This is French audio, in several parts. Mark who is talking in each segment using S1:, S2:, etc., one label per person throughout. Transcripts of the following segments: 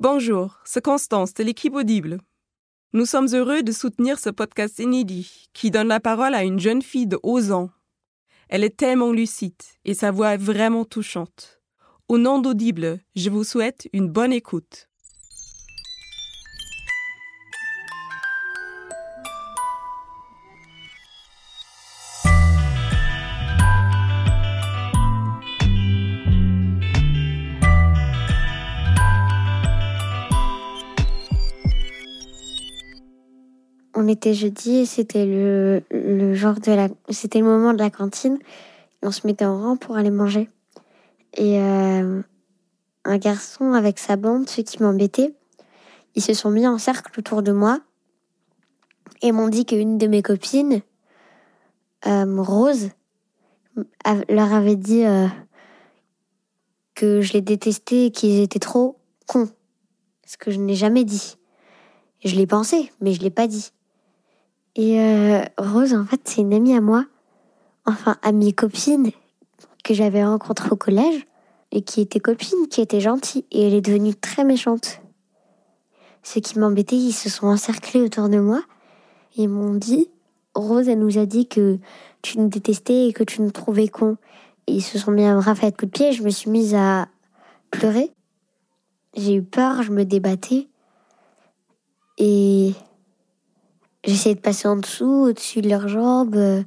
S1: Bonjour, c'est Constance de l'équipe Audible. Nous sommes heureux de soutenir ce podcast inédit qui donne la parole à une jeune fille de 11 ans. Elle est tellement lucide et sa voix est vraiment touchante. Au nom d'Audible, je vous souhaite une bonne écoute.
S2: On était jeudi c'était le, le genre de la, c'était le moment de la cantine. On se mettait en rang pour aller manger. Et euh, un garçon avec sa bande, ceux qui m'embêtaient, ils se sont mis en cercle autour de moi et m'ont dit qu'une de mes copines, euh, Rose, leur avait dit euh, que je les détestais et qu'ils étaient trop cons. Ce que je n'ai jamais dit. Je l'ai pensé, mais je l'ai pas dit. Et euh, Rose, en fait, c'est une amie à moi, enfin amie copine que j'avais rencontrée au collège et qui était copine, qui était gentille et elle est devenue très méchante. Ceux qui m'embêtaient, ils se sont encerclés autour de moi et m'ont dit Rose, elle nous a dit que tu nous détestais et que tu nous trouvais con. Et ils se sont mis à me rafler de coups de pied et je me suis mise à pleurer. J'ai eu peur, je me débattais et J'essayais de passer en dessous, au-dessus de leurs jambes. euh,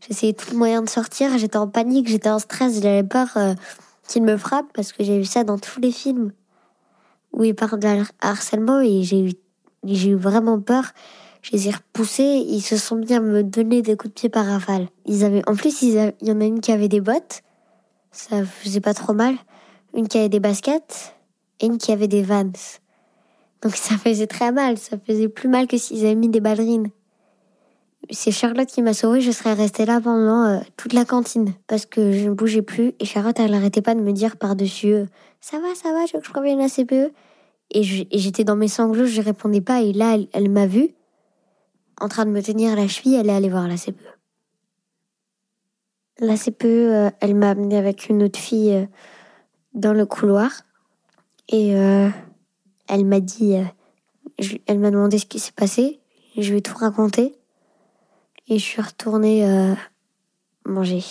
S2: J'essayais tout le moyen de sortir. J'étais en panique, j'étais en stress. J'avais peur qu'ils me frappent parce que j'ai vu ça dans tous les films où ils parlent de har- harcèlement et j'ai eu, j'ai eu vraiment peur. Je les ai repoussés. Ils se sont mis à me donner des coups de pied par rafale. Ils avaient, en plus, ils a- il y en a une qui avait des bottes. Ça faisait pas trop mal. Une qui avait des baskets et une qui avait des vans. Donc ça faisait très mal, ça faisait plus mal que s'ils avaient mis des ballerines. C'est Charlotte qui m'a sauvée, je serais restée là pendant euh, toute la cantine parce que je ne bougeais plus et Charlotte elle arrêtait pas de me dire par-dessus euh, ça va, ça va, je veux que je revienne à CPE. Et j'étais dans mes sanglots, je répondais pas et là elle, m'a vue en train de me tenir la cheville, elle est allée voir la CPE. La CPE, euh, elle m'a amenée avec une autre fille dans le couloir et elle m'a dit, euh, elle m'a demandé ce qui s'est passé. Je lui ai tout raconté. Et je suis retournée euh, manger.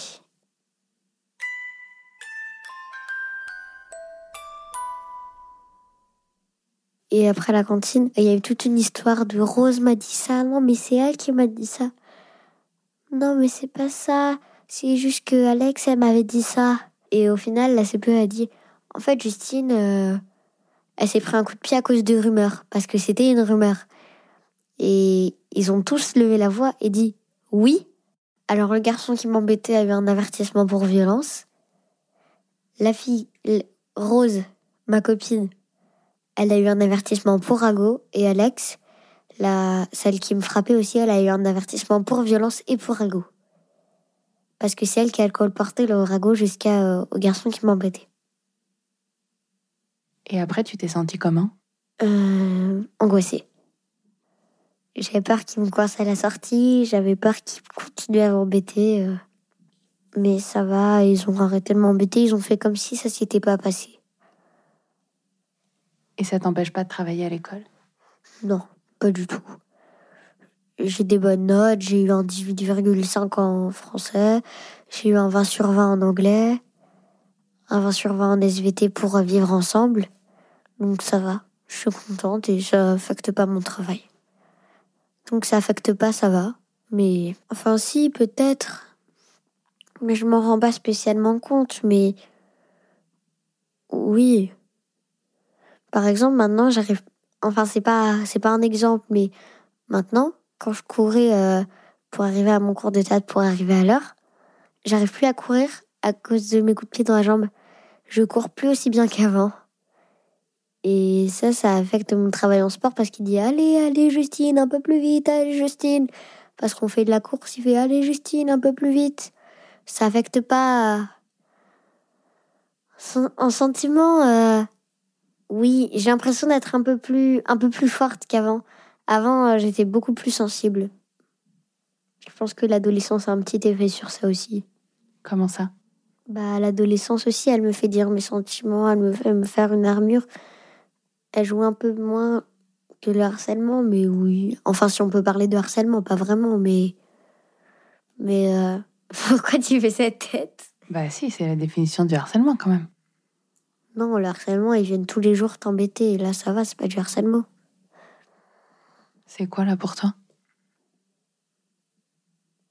S2: Et après la cantine, il y a eu toute une histoire de Rose m'a dit ça. Non, mais c'est elle qui m'a dit ça. Non, mais c'est pas ça. C'est juste que Alex, elle m'avait dit ça. Et au final, la CPE a dit, en fait, Justine, euh, elle s'est pris un coup de pied à cause de rumeurs, parce que c'était une rumeur. Et ils ont tous levé la voix et dit oui. Alors le garçon qui m'embêtait a eu un avertissement pour violence. La fille, Rose, ma copine, elle a eu un avertissement pour ragot. Et Alex, la, celle qui me frappait aussi, elle a eu un avertissement pour violence et pour ragot. Parce que c'est elle qui a colporté le ragot jusqu'à euh, garçon qui m'embêtait.
S3: Et après, tu t'es senti comment?
S2: Euh, angoissée. J'avais peur qu'il me coince à la sortie, j'avais peur qu'il continue à m'embêter. euh. Mais ça va, ils ont arrêté de m'embêter, ils ont fait comme si ça s'était pas passé.
S3: Et ça t'empêche pas de travailler à l'école?
S2: Non, pas du tout. J'ai des bonnes notes, j'ai eu un 18,5 en français, j'ai eu un 20 sur 20 en anglais, un 20 sur 20 en SVT pour vivre ensemble. Donc ça va, je suis contente et ça affecte pas mon travail. Donc ça affecte pas, ça va. Mais enfin si, peut-être. Mais je m'en rends pas spécialement compte, mais oui. Par exemple, maintenant, j'arrive. Enfin, c'est pas, c'est pas un exemple, mais maintenant, quand je courais euh, pour arriver à mon cours de théâtre, pour arriver à l'heure, j'arrive plus à courir à cause de mes coups de pied dans la jambe. je cours plus aussi bien qu'avant. Et ça, ça affecte mon travail en sport parce qu'il dit allez, allez Justine, un peu plus vite, allez Justine. Parce qu'on fait de la course, il fait allez Justine, un peu plus vite. Ça affecte pas en sentiment. Euh, oui, j'ai l'impression d'être un peu plus, un peu plus forte qu'avant. Avant, euh, j'étais beaucoup plus sensible. Je pense que l'adolescence a un petit effet sur ça aussi.
S3: Comment ça?
S2: Bah, l'adolescence aussi, elle me fait dire mes sentiments, elle me fait me faire une armure. Elle joue un peu moins que le harcèlement, mais oui. Enfin, si on peut parler de harcèlement, pas vraiment, mais. Mais. Euh... Pourquoi tu fais cette tête?
S3: Bah, si, c'est la définition du harcèlement quand même.
S2: Non, le harcèlement, ils viennent tous les jours t'embêter. Et là, ça va, c'est pas du harcèlement.
S3: C'est quoi là pour toi?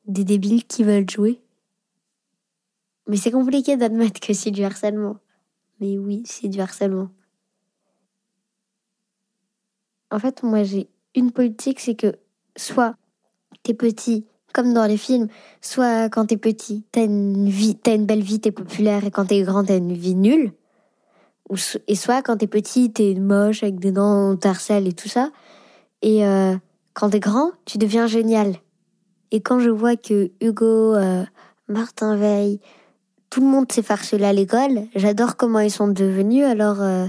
S2: Des débiles qui veulent jouer. Mais c'est compliqué d'admettre que c'est du harcèlement. Mais oui, c'est du harcèlement. En fait, moi, j'ai une politique, c'est que soit t'es petit, comme dans les films, soit quand t'es petit, t'as une vie, t'as une belle vie, t'es populaire, et quand t'es grand, t'as une vie nulle. Et soit quand t'es petit, t'es moche avec des dents, on et tout ça. Et euh, quand t'es grand, tu deviens génial. Et quand je vois que Hugo, euh, Martin Veil, tout le monde s'est farcelé à l'école, j'adore comment ils sont devenus, alors euh,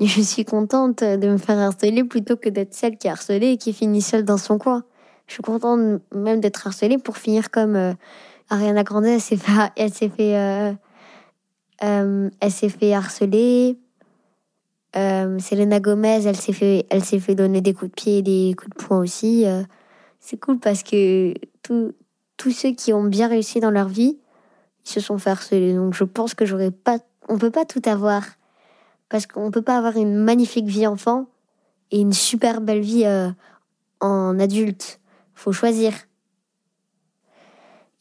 S2: je suis contente de me faire harceler plutôt que d'être celle qui est harcelée et qui finit seule dans son coin. Je suis contente même d'être harcelée pour finir comme euh, Ariana Grande, elle s'est fait, elle s'est fait, elle s'est fait harceler. Euh, Selena Gomez, elle s'est fait, elle s'est fait donner des coups de pied et des coups de poing aussi. Euh, c'est cool parce que tous ceux qui ont bien réussi dans leur vie, ils se sont fait harceler. Donc je pense que j'aurais pas, on peut pas tout avoir parce qu'on peut pas avoir une magnifique vie enfant et une super belle vie euh, en adulte. Faut choisir.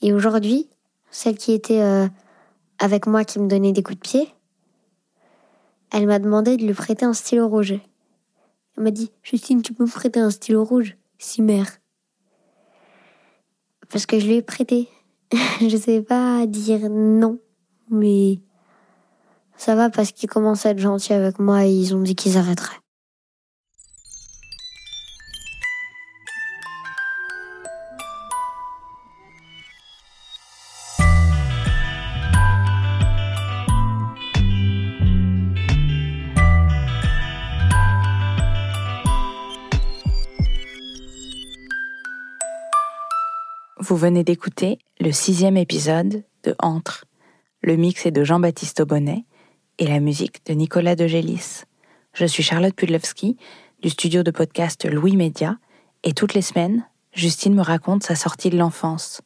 S2: Et aujourd'hui, celle qui était euh, avec moi qui me donnait des coups de pied, elle m'a demandé de lui prêter un stylo rouge. Elle m'a dit Justine, tu peux me prêter un stylo rouge Si, mère. Parce que je lui ai prêté. je sais pas dire non, mais ça va parce qu'ils commencent à être gentils avec moi et ils ont dit qu'ils arrêteraient.
S3: Vous venez d'écouter le sixième épisode de Entre. Le mix est de Jean-Baptiste Aubonnet et la musique de Nicolas de Gélis. Je suis Charlotte Pudlowski du studio de podcast Louis Média et toutes les semaines, Justine me raconte sa sortie de l'enfance.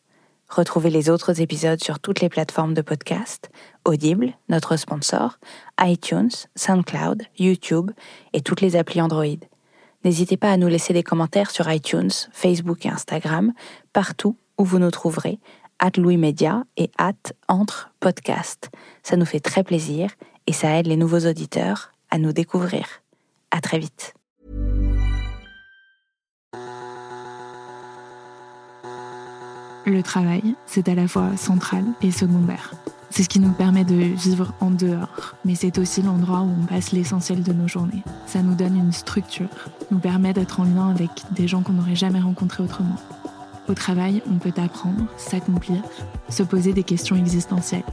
S3: Retrouvez les autres épisodes sur toutes les plateformes de podcast, Audible, notre sponsor, iTunes, SoundCloud, YouTube et toutes les applis Android. N'hésitez pas à nous laisser des commentaires sur iTunes, Facebook et Instagram, partout où vous nous trouverez, at Louis Média et at Entre Podcast. Ça nous fait très plaisir et ça aide les nouveaux auditeurs à nous découvrir. À très vite.
S4: Le travail, c'est à la fois central et secondaire. C'est ce qui nous permet de vivre en dehors, mais c'est aussi l'endroit où on passe l'essentiel de nos journées. Ça nous donne une structure, nous permet d'être en lien avec des gens qu'on n'aurait jamais rencontrés autrement. Au travail, on peut apprendre, s'accomplir, se poser des questions existentielles.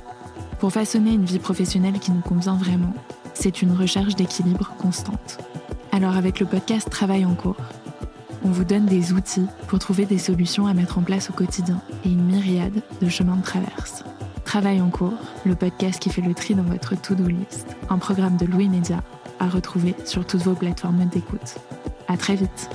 S4: Pour façonner une vie professionnelle qui nous convient vraiment, c'est une recherche d'équilibre constante. Alors avec le podcast Travail en cours, on vous donne des outils pour trouver des solutions à mettre en place au quotidien et une myriade de chemins de traverse. Travail en cours, le podcast qui fait le tri dans votre to-do list, un programme de Louis Média à retrouver sur toutes vos plateformes d'écoute. À très vite!